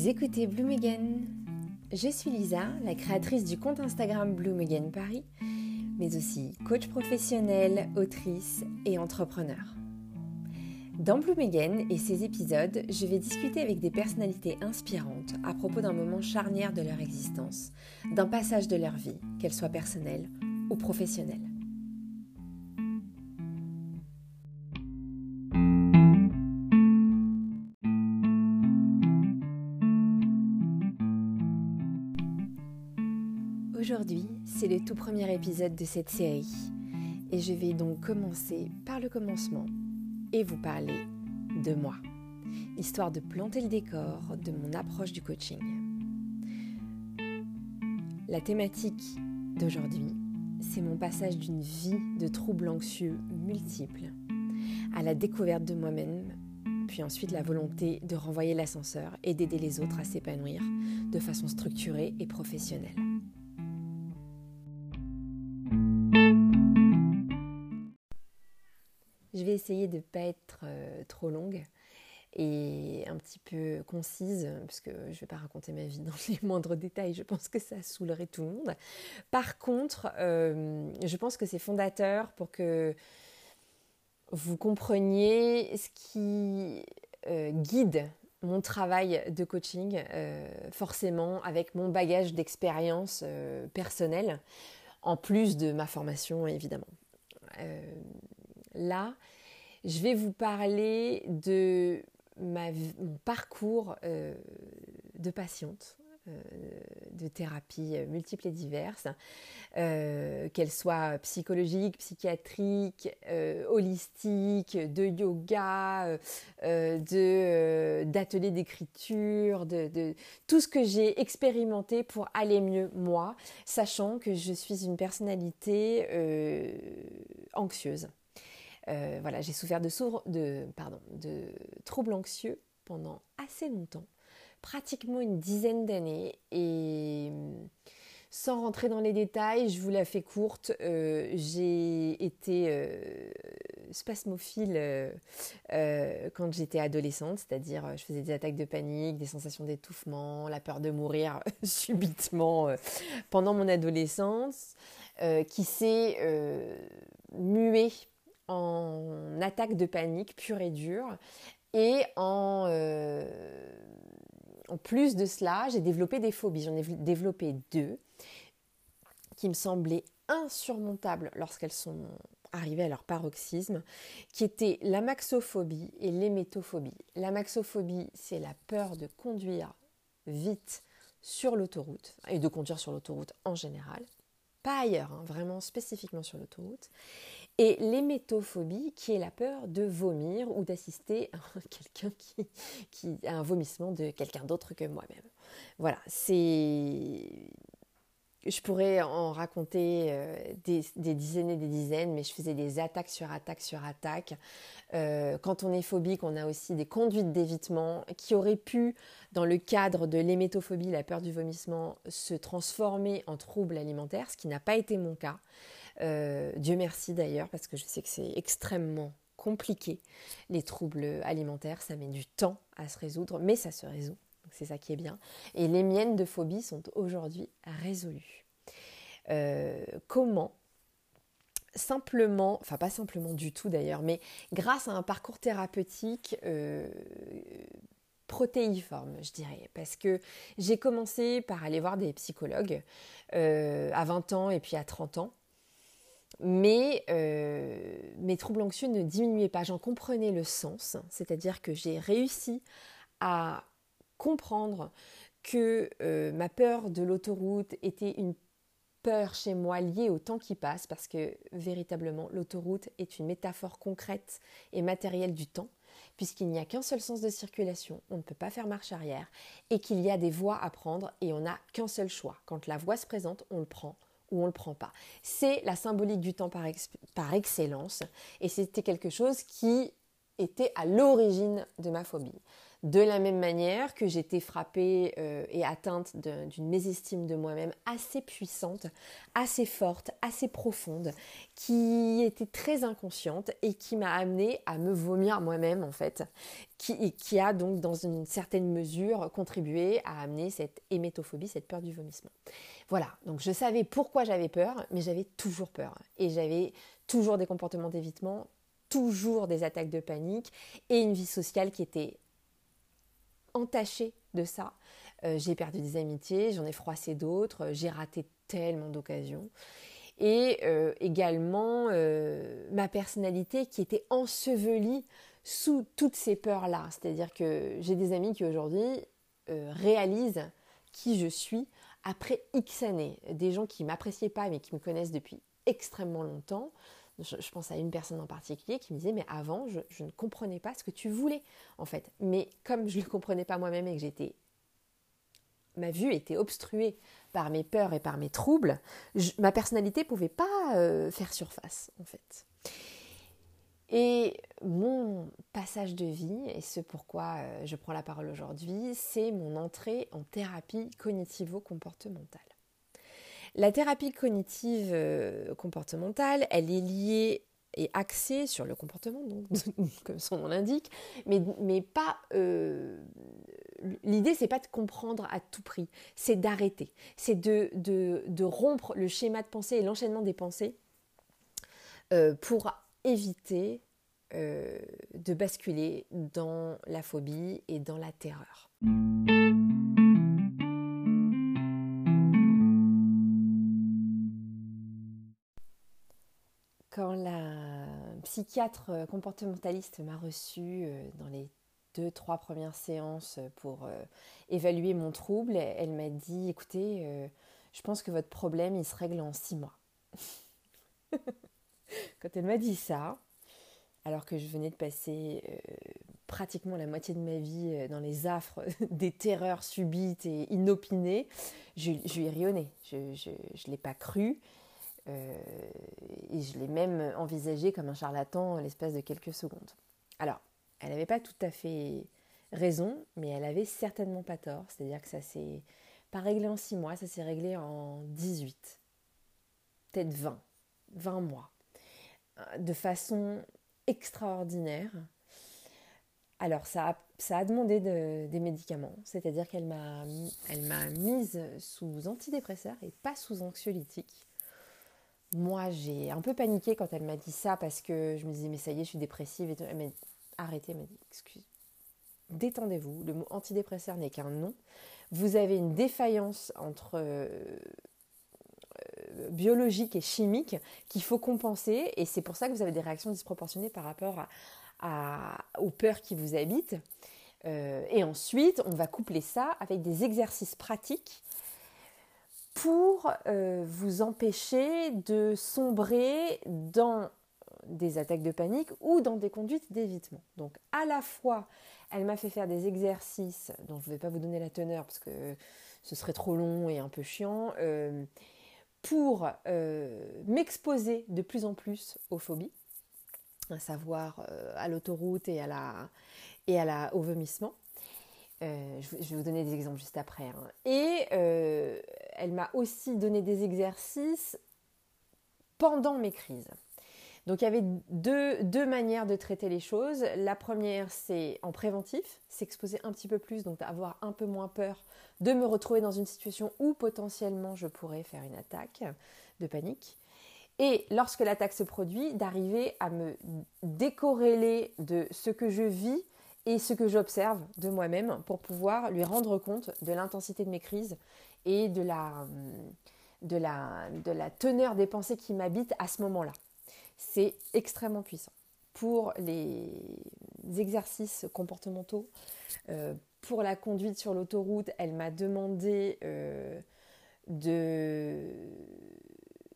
Vous écoutez Bloom Again. Je suis Lisa, la créatrice du compte Instagram Bloom Again Paris, mais aussi coach professionnel, autrice et entrepreneur. Dans Bloom Again et ses épisodes, je vais discuter avec des personnalités inspirantes à propos d'un moment charnière de leur existence, d'un passage de leur vie, qu'elle soit personnelle ou professionnelle. Aujourd'hui, c'est le tout premier épisode de cette série et je vais donc commencer par le commencement et vous parler de moi, histoire de planter le décor de mon approche du coaching. La thématique d'aujourd'hui, c'est mon passage d'une vie de troubles anxieux multiples à la découverte de moi-même, puis ensuite la volonté de renvoyer l'ascenseur et d'aider les autres à s'épanouir de façon structurée et professionnelle. Je vais essayer de ne pas être euh, trop longue et un petit peu concise, parce que je ne vais pas raconter ma vie dans les moindres détails, je pense que ça saoulerait tout le monde. Par contre, euh, je pense que c'est fondateur pour que vous compreniez ce qui euh, guide mon travail de coaching, forcément avec mon bagage d'expérience personnelle, en plus de ma formation évidemment. Là, je vais vous parler de mon parcours euh, de patiente euh, de thérapie multiples et diverses, euh, qu'elles soient psychologiques, psychiatriques, holistiques, de yoga, de, d'ateliers d'écriture, de, tout ce que j'ai expérimenté pour aller mieux moi, sachant que je suis une personnalité anxieuse. Euh, voilà, j'ai souffert de, troubles anxieux pendant assez longtemps, pratiquement une dizaine d'années. Et sans rentrer dans les détails, je vous la fais courte, euh, j'ai été euh, spasmophile quand j'étais adolescente, c'est-à-dire je faisais des attaques de panique, des sensations d'étouffement, la peur de mourir subitement pendant mon adolescence, qui s'est muée en attaque de panique pure et dure. Et en, euh, en plus de cela, j'ai développé des phobies. J'en ai développé deux qui me semblaient insurmontables lorsqu'elles sont arrivées à leur paroxysme, qui étaient la maxophobie et l'hémétophobie. La maxophobie, c'est la peur de conduire vite sur l'autoroute et de conduire sur l'autoroute en général, pas ailleurs, hein, vraiment spécifiquement sur l'autoroute et l'hémétophobie qui est la peur de vomir ou d'assister à quelqu'un qui, qui a un vomissement de quelqu'un d'autre que moi-même. Voilà, c'est je pourrais en raconter euh, des, dizaines et des dizaines, mais je faisais des attaques sur attaques sur attaques. Euh, quand on est phobique, on a aussi des conduites d'évitement qui auraient pu, dans le cadre de l'hémétophobie, la peur du vomissement, se transformer en troubles alimentaires, ce qui n'a pas été mon cas. Euh, Dieu merci d'ailleurs, parce que je sais que c'est extrêmement compliqué. Les troubles alimentaires, ça met du temps à se résoudre, mais ça se résout. C'est ça qui est bien. Et les miennes de phobie sont aujourd'hui résolues. Euh, comment Simplement, enfin pas simplement du tout d'ailleurs, mais grâce à un parcours thérapeutique euh, protéiforme, je dirais, parce que j'ai commencé par aller voir des psychologues à 20 ans et puis à 30 ans. Mais euh, mes troubles anxieux ne diminuaient pas, j'en comprenais le sens, c'est-à-dire que j'ai réussi à comprendre que euh, ma peur de l'autoroute était une peur chez moi liée au temps qui passe, parce que véritablement l'autoroute est une métaphore concrète et matérielle du temps, puisqu'il n'y a qu'un seul sens de circulation, on ne peut pas faire marche arrière, et qu'il y a des voies à prendre et on n'a qu'un seul choix. Quand la voie se présente, on le prend ou on ne le prend pas. C'est la symbolique du temps par, par excellence et c'était quelque chose qui était à l'origine de ma phobie. De la même manière que j'étais frappée euh, et atteinte d'une mésestime de moi-même assez puissante, assez forte, assez profonde, qui était très inconsciente et qui m'a amenée à me vomir moi-même en fait, qui, qui a donc dans une certaine mesure contribué à amener cette hémétophobie, cette peur du vomissement. Voilà, donc je savais pourquoi j'avais peur, mais j'avais toujours peur. Et j'avais toujours des comportements d'évitement, toujours des attaques de panique et une vie sociale qui était entachée de ça. Euh, j'ai perdu des amitiés, j'en ai froissé d'autres, j'ai raté tellement d'occasions. Et euh, également euh, ma personnalité qui était ensevelie sous toutes ces peurs-là. C'est-à-dire que j'ai des amis qui aujourd'hui réalisent qui je suis après X années. Des gens qui m'appréciaient pas mais qui me connaissent depuis extrêmement longtemps je, pense à une personne en particulier qui me disait, mais avant, je, ne comprenais pas ce que tu voulais, en fait. Mais comme je ne le comprenais pas moi-même et que j'étais... Ma vue était obstruée par mes peurs et par mes troubles, ma personnalité ne pouvait pas euh, faire surface, en fait. Et mon passage de vie, et ce pourquoi euh, je prends la parole aujourd'hui, c'est mon entrée en thérapie cognitivo-comportementale. La thérapie cognitive euh, comportementale, elle est liée et axée sur le comportement, comme son nom l'indique, mais, mais pas. Euh, l'idée, c'est pas de comprendre à tout prix, c'est d'arrêter, c'est de, de, rompre le schéma de pensée et l'enchaînement des pensées euh, pour éviter de basculer dans la phobie et dans la terreur. Psychiatre euh, comportementaliste m'a reçue euh, dans les deux, trois premières séances pour euh, évaluer mon trouble, elle m'a dit, écoutez, je pense que votre problème, il se règle en six mois. Quand elle m'a dit ça, alors que je venais de passer pratiquement la moitié de ma vie dans les affres des terreurs subites et inopinées, je, lui ai rionné. Je ne l'ai pas cru. Euh, et je l'ai même envisagé comme un charlatan l'espace de quelques secondes. Alors, elle n'avait pas tout à fait raison, mais elle avait certainement pas tort. C'est-à-dire que ça s'est pas réglé en 6 mois, ça s'est réglé en 18, peut-être 20, 20 mois, de façon extraordinaire. Alors, ça a, ça a demandé des médicaments, c'est-à-dire qu'elle m'a, elle m'a mise sous antidépresseur et pas sous anxiolytique. Moi, j'ai un peu paniqué quand elle m'a dit ça parce que je me disais, mais ça y est, je suis dépressive. Elle m'a arrêtez, elle m'a dit, excuse, détendez-vous. Le mot antidépresseur n'est qu'un nom. Vous avez une défaillance entre euh, euh, biologique et chimique qu'il faut compenser. Et c'est pour ça que vous avez des réactions disproportionnées par rapport aux peurs qui vous habitent. Euh, et ensuite, on va coupler ça avec des exercices pratiques pour euh, vous empêcher de sombrer dans des attaques de panique ou dans des conduites d'évitement. Donc à la fois, elle m'a fait faire des exercices dont je ne vais pas vous donner la teneur parce que ce serait trop long et un peu chiant, euh, pour euh, m'exposer de plus en plus aux phobies, à savoir à l'autoroute et, à la, et à la, au vomissement. Je, vais vous donner des exemples juste après. Hein. Et elle m'a aussi donné des exercices pendant mes crises. Donc il y avait deux, manières de traiter les choses. La première, c'est en préventif, s'exposer un petit peu plus, donc avoir un peu moins peur de me retrouver dans une situation où potentiellement je pourrais faire une attaque de panique. Et lorsque l'attaque se produit, d'arriver à me décorréler de ce que je vis et ce que j'observe de moi-même pour pouvoir lui rendre compte de l'intensité de mes crises et de la, de la, de la teneur des pensées qui m'habitent à ce moment-là. C'est extrêmement puissant. Pour les exercices comportementaux, euh, pour la conduite sur l'autoroute, elle m'a demandé euh, de,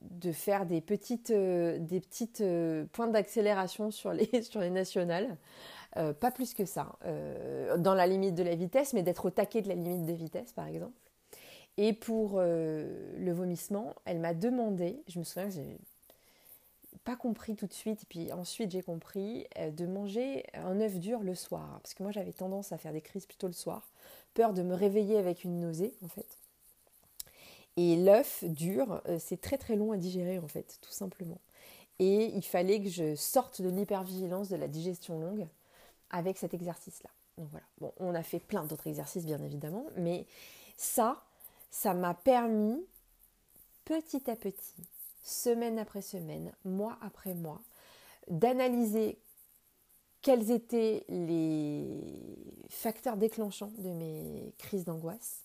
de faire des petites, euh, des petites points d'accélération sur les, sur les nationales. Euh, pas plus que ça, euh, dans la limite de la vitesse, mais d'être au taquet de la limite de vitesse, par exemple. Et pour euh, le vomissement, elle m'a demandé, je me souviens que j'ai pas compris tout de suite, et puis ensuite j'ai compris euh, de manger un œuf dur le soir, parce que moi j'avais tendance à faire des crises plutôt le soir, peur de me réveiller avec une nausée en fait. Et l'œuf dur, euh, c'est très très long à digérer en fait, tout simplement. Et il fallait que je sorte de l'hypervigilance de la digestion longue avec cet exercice-là. Donc voilà. Bon, on a fait plein d'autres exercices bien évidemment, mais ça, ça m'a permis petit à petit, semaine après semaine, mois après mois, d'analyser quels étaient les facteurs déclenchants de mes crises d'angoisse,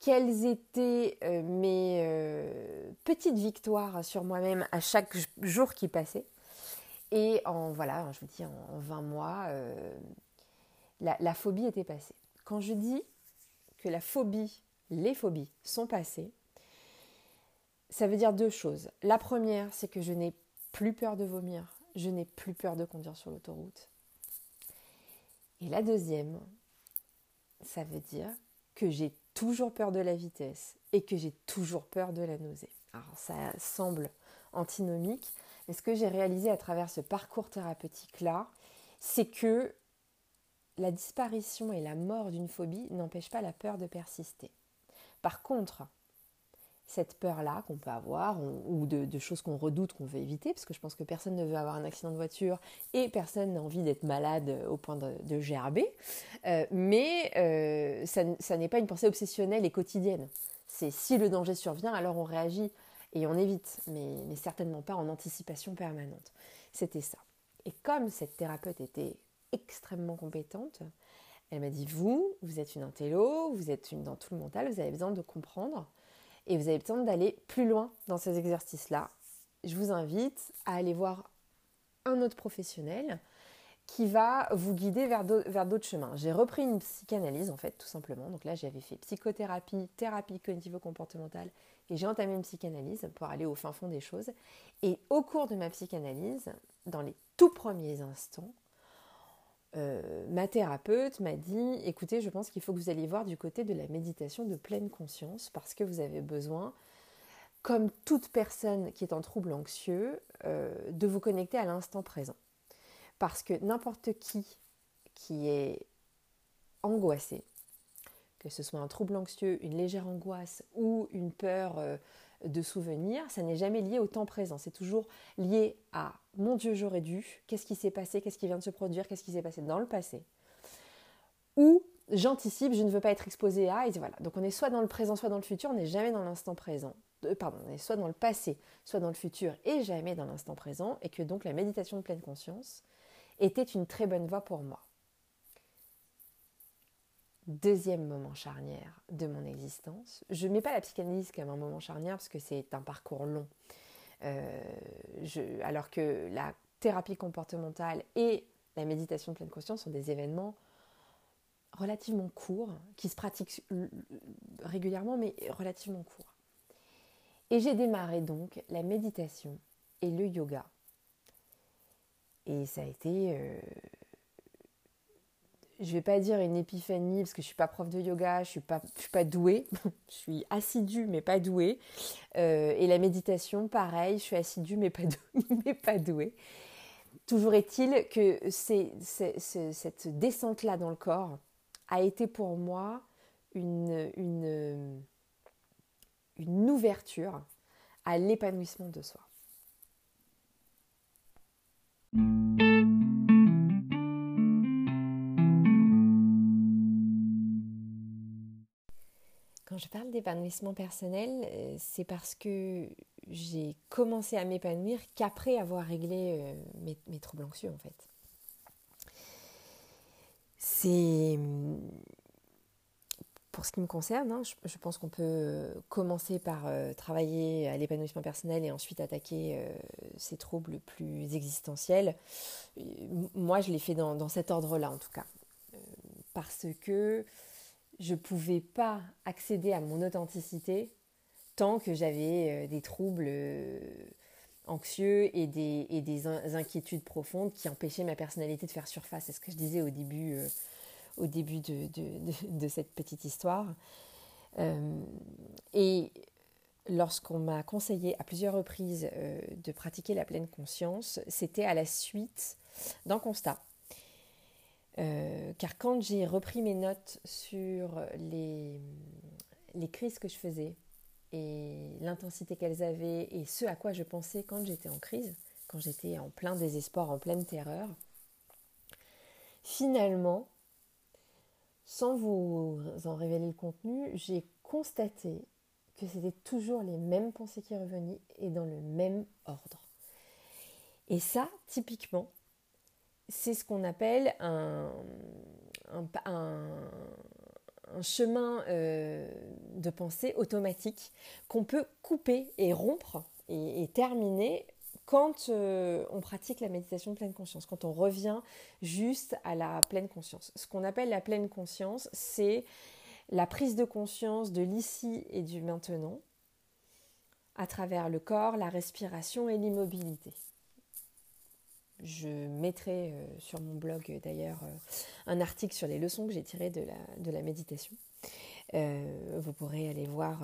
quelles étaient euh, mes euh, petites victoires sur moi-même à chaque jour qui passait. Et en, voilà, je vous dis, en, 20 mois, euh, la, la phobie était passée. Quand je dis que la phobie, les phobies sont passées, ça veut dire deux choses. La première, c'est que je n'ai plus peur de vomir, je n'ai plus peur de conduire sur l'autoroute. Et la deuxième, ça veut dire que j'ai toujours peur de la vitesse et que j'ai toujours peur de la nausée. Alors ça semble antinomique, mais ce que j'ai réalisé à travers ce parcours thérapeutique-là, c'est que la disparition et la mort d'une phobie n'empêchent pas la peur de persister. Par contre, cette peur-là qu'on peut avoir ou de, choses qu'on redoute, qu'on veut éviter, parce que je pense que personne ne veut avoir un accident de voiture et personne n'a envie d'être malade au point de, gerber. Euh, mais euh, ça, n'est pas une pensée obsessionnelle et quotidienne. C'est si le danger survient, alors on réagit et on évite, mais certainement pas en anticipation permanente. C'était ça. Et comme cette thérapeute était extrêmement compétente, elle m'a dit, vous, vous êtes une intello, vous êtes une dans tout le mental, vous avez besoin de comprendre et vous avez besoin d'aller plus loin dans ces exercices-là, je vous invite à aller voir un autre professionnel qui va vous guider vers d'autres chemins. J'ai repris une psychanalyse en fait, tout simplement. Donc là, j'avais fait psychothérapie, thérapie cognitivo-comportementale et j'ai entamé une psychanalyse pour aller au fin fond des choses. Et au cours de ma psychanalyse, dans les tout premiers instants, euh, ma thérapeute m'a dit écoutez, je pense qu'il faut que vous alliez voir du côté de la méditation de pleine conscience parce que vous avez besoin, comme toute personne qui est en trouble anxieux, euh, de vous connecter à l'instant présent. Parce que n'importe qui qui est angoissé, que ce soit un trouble anxieux, une légère angoisse ou une peur euh, de souvenirs, ça n'est jamais lié au temps présent. C'est toujours lié à mon Dieu, j'aurais dû, qu'est-ce qui s'est passé, qu'est-ce qui vient de se produire, qu'est-ce qui s'est passé dans le passé. Ou j'anticipe, je ne veux pas être exposé à, et voilà. Donc on est soit dans le présent, soit dans le futur, on n'est jamais dans l'instant présent. Euh, pardon, on est soit dans le passé, soit dans le futur, et jamais dans l'instant présent, et que donc la méditation de pleine conscience était une très bonne voie pour moi deuxième moment charnière de mon existence. Je ne mets pas la psychanalyse comme un moment charnière parce que c'est un parcours long. Euh, alors que la thérapie comportementale et la méditation de pleine conscience sont des événements relativement courts, qui se pratiquent régulièrement, mais relativement courts. Et j'ai démarré donc la méditation et le yoga. Et ça a été euh, je vais pas dire une épiphanie parce que je suis pas prof de yoga, je suis pas, je suis pas douée, je suis assidue mais pas douée. Euh, et la méditation, pareil, je suis assidue mais pas douée. Toujours est-il que cette descente-là dans le corps a été pour moi une ouverture à l'épanouissement de soi. Je parle d'épanouissement personnel, euh, c'est parce que j'ai commencé à m'épanouir qu'après avoir réglé euh, mes, troubles anxieux en fait. C'est pour ce qui me concerne, hein, je, pense qu'on peut commencer par euh, travailler à l'épanouissement personnel et ensuite attaquer ces troubles plus existentiels. Moi, je l'ai fait dans, dans cet ordre-là en tout cas. parce que je ne pouvais pas accéder à mon authenticité tant que j'avais euh, des troubles euh, anxieux et des, inquiétudes profondes qui empêchaient ma personnalité de faire surface. C'est ce que je disais au début, euh, de, cette petite histoire. et lorsqu'on m'a conseillé à plusieurs reprises de pratiquer la pleine conscience, c'était à la suite d'un constat. Euh, car quand j'ai repris mes notes sur les, les crises que je faisais et l'intensité qu'elles avaient et ce à quoi je pensais quand j'étais en crise, quand j'étais en plein désespoir, en pleine terreur, finalement, sans vous en révéler le contenu, j'ai constaté que c'était toujours les mêmes pensées qui revenaient et dans le même ordre. Et ça, typiquement, c'est ce qu'on appelle un, chemin euh, de pensée automatique qu'on peut couper et rompre et, terminer quand euh, on pratique la méditation de pleine conscience, quand on revient juste à la pleine conscience. Ce qu'on appelle la pleine conscience, c'est la prise de conscience de l'ici et du maintenant à travers le corps, la respiration et l'immobilité. Je mettrai euh, sur mon blog d'ailleurs euh, un article sur les leçons que j'ai tirées de la, méditation. Euh, vous pourrez aller voir,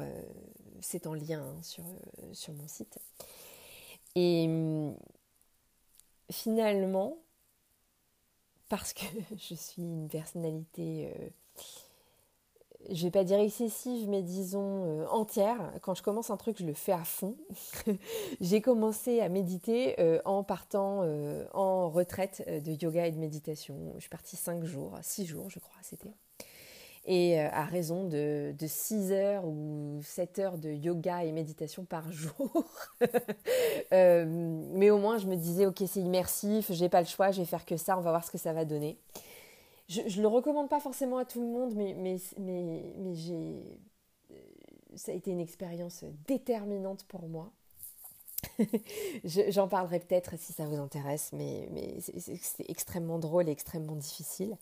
c'est en lien hein, sur, sur mon site. Et hum, finalement, parce que je suis une personnalité je vais pas dire excessive, mais disons euh, entière. Quand je commence un truc, je le fais à fond. j'ai commencé à méditer euh, en partant euh, en retraite de yoga et de méditation. Je suis partie 5 jours, 6 jours je crois c'était. Et à raison de, de 6 heures ou 7 heures de yoga et méditation par jour. mais au moins je me disais, ok c'est immersif, j'ai pas le choix, je vais faire que ça, on va voir ce que ça va donner je ne le recommande pas forcément à tout le monde, mais, j'ai, ça a été une expérience déterminante pour moi. J'en parlerai peut-être si ça vous intéresse, mais c'est extrêmement drôle et extrêmement difficile.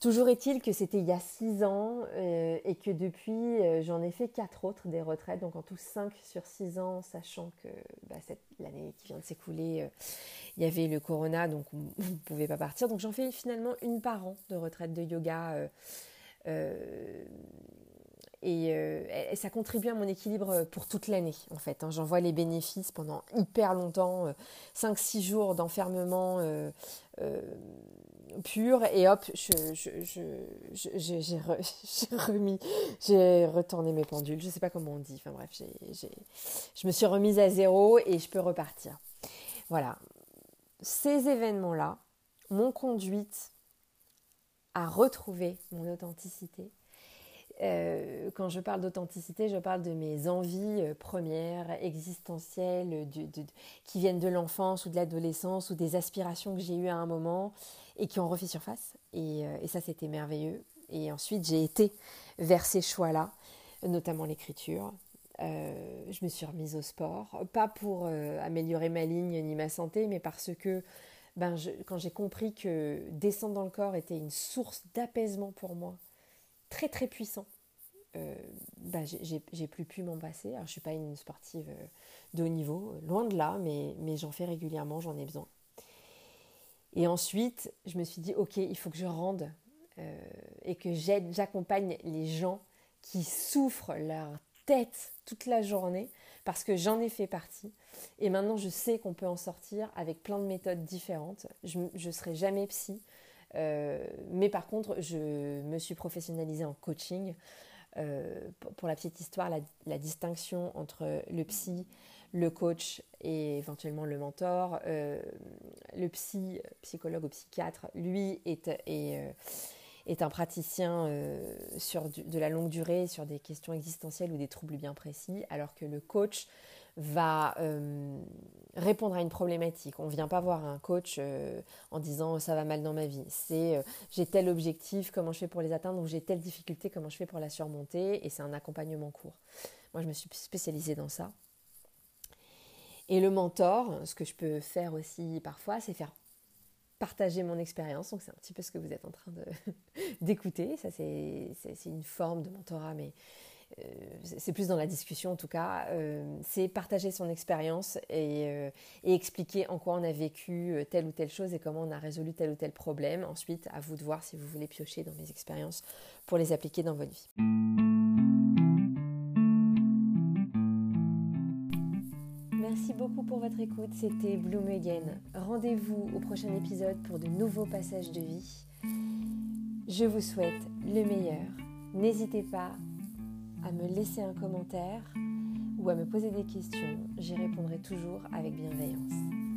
Toujours est-il que c'était il y a six ans euh, et que depuis, euh, j'en ai fait quatre autres des retraites, donc en tout cinq sur six ans, sachant que bah, l'année qui vient de s'écouler, euh, il y avait le corona, donc on ne pouvait pas partir. Donc j'en fais finalement une par an de retraite de yoga. et, ça contribue à mon équilibre pour toute l'année en fait. Hein. J'en vois les bénéfices pendant hyper longtemps, 5-6 jours d'enfermement pure et hop, j'ai remis, j'ai retourné mes pendules, je sais pas comment on dit, enfin bref, je me suis remise à zéro et je peux repartir. Voilà, ces événements-là m'ont conduite à retrouver mon authenticité. Euh, quand je parle d'authenticité, je parle de mes envies euh, premières, existentielles, qui viennent de l'enfance ou de l'adolescence ou des aspirations que j'ai eues à un moment et qui ont refait surface. Euh, et, ça, c'était merveilleux. Et ensuite, j'ai été vers ces choix-là, notamment l'écriture. Euh, je me suis remise au sport, pas pour euh, améliorer ma ligne ni ma santé, mais parce que ben, quand j'ai compris que descendre dans le corps était une source d'apaisement pour moi, très très puissant, ben, j'ai plus pu m'en passer. Alors, je suis pas une sportive de haut niveau, loin de là, mais, j'en fais régulièrement, j'en ai besoin. Et ensuite, je me suis dit, ok, il faut que je rende euh, et que j'aide, j'accompagne les gens qui souffrent leur tête toute la journée parce que j'en ai fait partie. Et maintenant, je sais qu'on peut en sortir avec plein de méthodes différentes. Je ne serai jamais psy, euh, mais par contre, je me suis professionnalisée en coaching. Euh, pour la petite histoire, la, distinction entre le psy, le coach et éventuellement le mentor. Euh, le psy, psychologue ou psychiatre, lui, est, est, un praticien sur de la longue durée sur des questions existentielles ou des troubles bien précis, alors que le coach va répondre à une problématique. On ne vient pas voir un coach en disant ça va mal dans ma vie. C'est j'ai tel objectif, comment je fais pour les atteindre, ou j'ai telle difficulté, comment je fais pour la surmonter, et c'est un accompagnement court. Moi, je me suis spécialisée dans ça. Et le mentor, ce que je peux faire aussi parfois, c'est faire partager mon expérience. Donc c'est un petit peu ce que vous êtes en train d'écouter. Ça c'est une forme de mentorat, mais euh, c'est plus dans la discussion en tout cas. Euh, c'est partager son expérience euh, et, expliquer en quoi on a vécu telle ou telle chose et comment on a résolu tel ou tel problème. Ensuite, à vous de voir si vous voulez piocher dans mes expériences pour les appliquer dans votre vie. Merci beaucoup pour votre écoute. C'était Bloom Again. Rendez-vous au prochain épisode pour de nouveaux passages de vie. Je vous souhaite le meilleur. N'hésitez pas à me laisser un commentaire ou à me poser des questions. J'y répondrai toujours avec bienveillance.